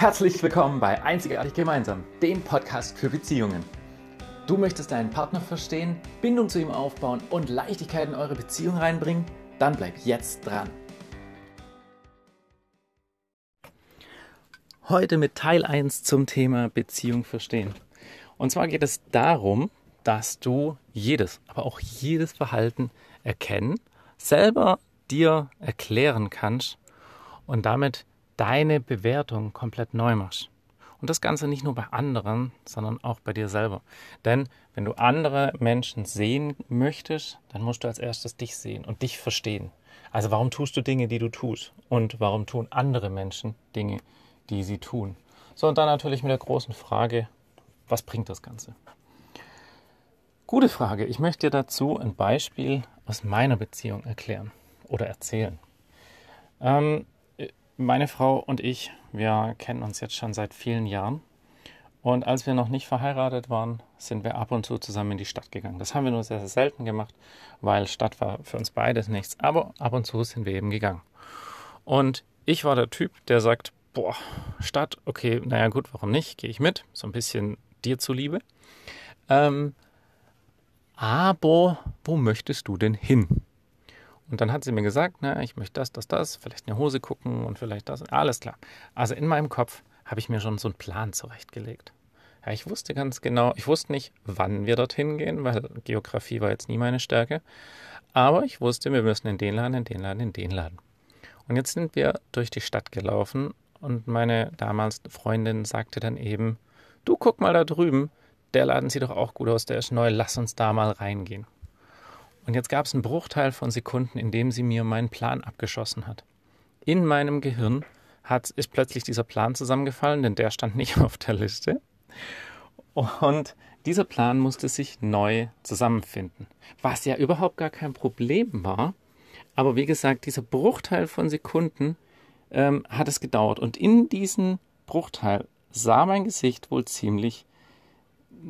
Herzlich willkommen bei Einzigartig Gemeinsam, dem Podcast für Beziehungen. Du möchtest deinen Partner verstehen, Bindung zu ihm aufbauen und Leichtigkeit in eure Beziehung reinbringen? Dann bleib jetzt dran. Heute mit Teil 1 zum Thema Beziehung verstehen. Und zwar geht es darum, dass du jedes, aber auch jedes Verhalten erkennen, selber dir erklären kannst und damit deine Bewertung komplett neu machst. Und das Ganze nicht nur bei anderen, sondern auch bei dir selber. Denn wenn du andere Menschen sehen möchtest, dann musst du als erstes dich sehen und dich verstehen. Also warum tust du Dinge, die du tust? Und warum tun andere Menschen Dinge, die sie tun? So, und dann natürlich mit der großen Frage, was bringt das Ganze? Gute Frage. Ich möchte dir dazu ein Beispiel aus meiner Beziehung erklären oder erzählen. Ähm, meine Frau und ich, wir kennen uns jetzt schon seit vielen Jahren. Und als wir noch nicht verheiratet waren, sind wir ab und zu zusammen in die Stadt gegangen. Das haben wir nur sehr, sehr selten gemacht, weil Stadt war für uns beides nichts. Aber ab und zu sind wir eben gegangen. Und ich war der Typ, der sagt, boah, Stadt, okay, naja gut, warum nicht? Gehe ich mit, so ein bisschen dir zuliebe. Ähm, aber wo möchtest du denn hin? Und dann hat sie mir gesagt, na, ich möchte das, das, das, vielleicht eine Hose gucken und vielleicht das. Alles klar. Also in meinem Kopf habe ich mir schon so einen Plan zurechtgelegt. Ja, ich wusste ganz genau, ich wusste nicht, wann wir dorthin gehen, weil Geografie war jetzt nie meine Stärke. Aber ich wusste, wir müssen in den Laden, in den Laden, in den Laden. Und jetzt sind wir durch die Stadt gelaufen und meine damals Freundin sagte dann eben, du guck mal da drüben, der Laden sieht doch auch gut aus, der ist neu, lass uns da mal reingehen. Und jetzt gab es einen Bruchteil von Sekunden, in dem sie mir meinen Plan abgeschossen hat. In meinem Gehirn hat, ist plötzlich dieser Plan zusammengefallen, denn der stand nicht auf der Liste. Und dieser Plan musste sich neu zusammenfinden, was ja überhaupt gar kein Problem war. Aber wie gesagt, dieser Bruchteil von Sekunden ähm, hat es gedauert. Und in diesem Bruchteil sah mein Gesicht wohl ziemlich,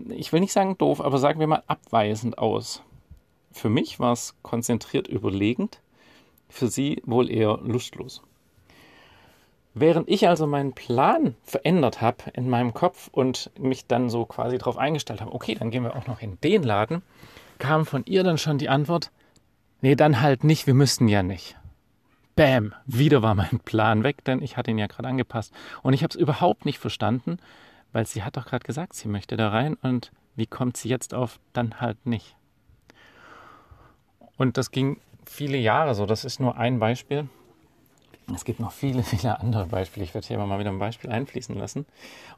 ich will nicht sagen doof, aber sagen wir mal abweisend aus. Für mich war es konzentriert überlegend, für sie wohl eher lustlos. Während ich also meinen Plan verändert habe in meinem Kopf und mich dann so quasi darauf eingestellt habe, okay, dann gehen wir auch noch in den Laden, kam von ihr dann schon die Antwort, nee, dann halt nicht, wir müssten ja nicht. Bäm, wieder war mein Plan weg, denn ich hatte ihn ja gerade angepasst. Und ich habe es überhaupt nicht verstanden, weil sie hat doch gerade gesagt, sie möchte da rein und wie kommt sie jetzt auf dann halt nicht? Und das ging viele Jahre so. Das ist nur ein Beispiel. Es gibt noch viele, viele andere Beispiele. Ich werde hier mal wieder ein Beispiel einfließen lassen.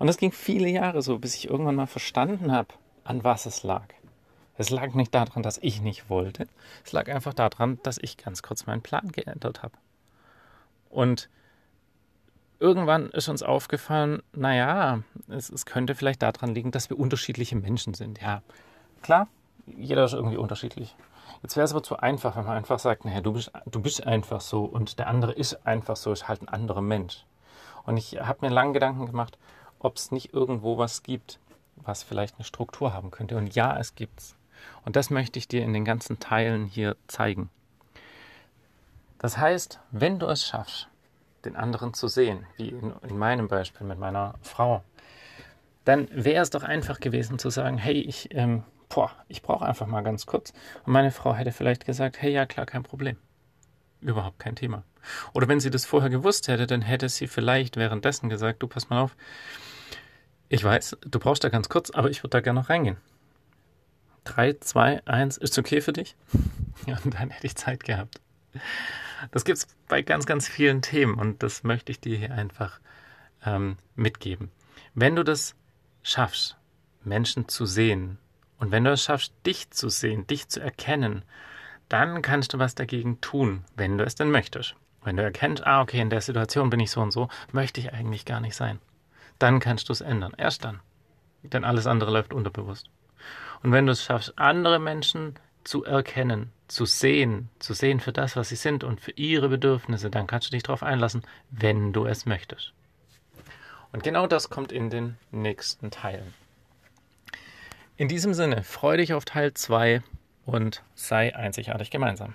Und das ging viele Jahre so, bis ich irgendwann mal verstanden habe, an was es lag. Es lag nicht daran, dass ich nicht wollte. Es lag einfach daran, dass ich ganz kurz meinen Plan geändert habe. Und irgendwann ist uns aufgefallen, naja, es, es könnte vielleicht daran liegen, dass wir unterschiedliche Menschen sind. Ja, klar, jeder ist irgendwie unterschiedlich. Jetzt wäre es aber zu einfach, wenn man einfach sagt, naja, du bist, du bist einfach so und der andere ist einfach so, ist halt ein anderer Mensch. Und ich habe mir lange Gedanken gemacht, ob es nicht irgendwo was gibt, was vielleicht eine Struktur haben könnte. Und ja, es gibt's. Und das möchte ich dir in den ganzen Teilen hier zeigen. Das heißt, wenn du es schaffst, den anderen zu sehen, wie in, in meinem Beispiel mit meiner Frau, dann wäre es doch einfach gewesen zu sagen, hey, ich ähm, boah, ich brauche einfach mal ganz kurz. Und meine Frau hätte vielleicht gesagt, hey, ja klar, kein Problem. Überhaupt kein Thema. Oder wenn sie das vorher gewusst hätte, dann hätte sie vielleicht währenddessen gesagt, du pass mal auf, ich weiß, du brauchst da ganz kurz, aber ich würde da gerne noch reingehen. Drei, zwei, eins, ist okay für dich? Und dann hätte ich Zeit gehabt. Das gibt es bei ganz, ganz vielen Themen und das möchte ich dir hier einfach ähm, mitgeben. Wenn du das schaffst, Menschen zu sehen, und wenn du es schaffst, dich zu sehen, dich zu erkennen, dann kannst du was dagegen tun, wenn du es denn möchtest. Wenn du erkennst, ah, okay, in der Situation bin ich so und so, möchte ich eigentlich gar nicht sein. Dann kannst du es ändern. Erst dann. Denn alles andere läuft unterbewusst. Und wenn du es schaffst, andere Menschen zu erkennen, zu sehen, zu sehen für das, was sie sind und für ihre Bedürfnisse, dann kannst du dich darauf einlassen, wenn du es möchtest. Und genau das kommt in den nächsten Teilen. In diesem Sinne, freue dich auf Teil 2 und sei einzigartig gemeinsam.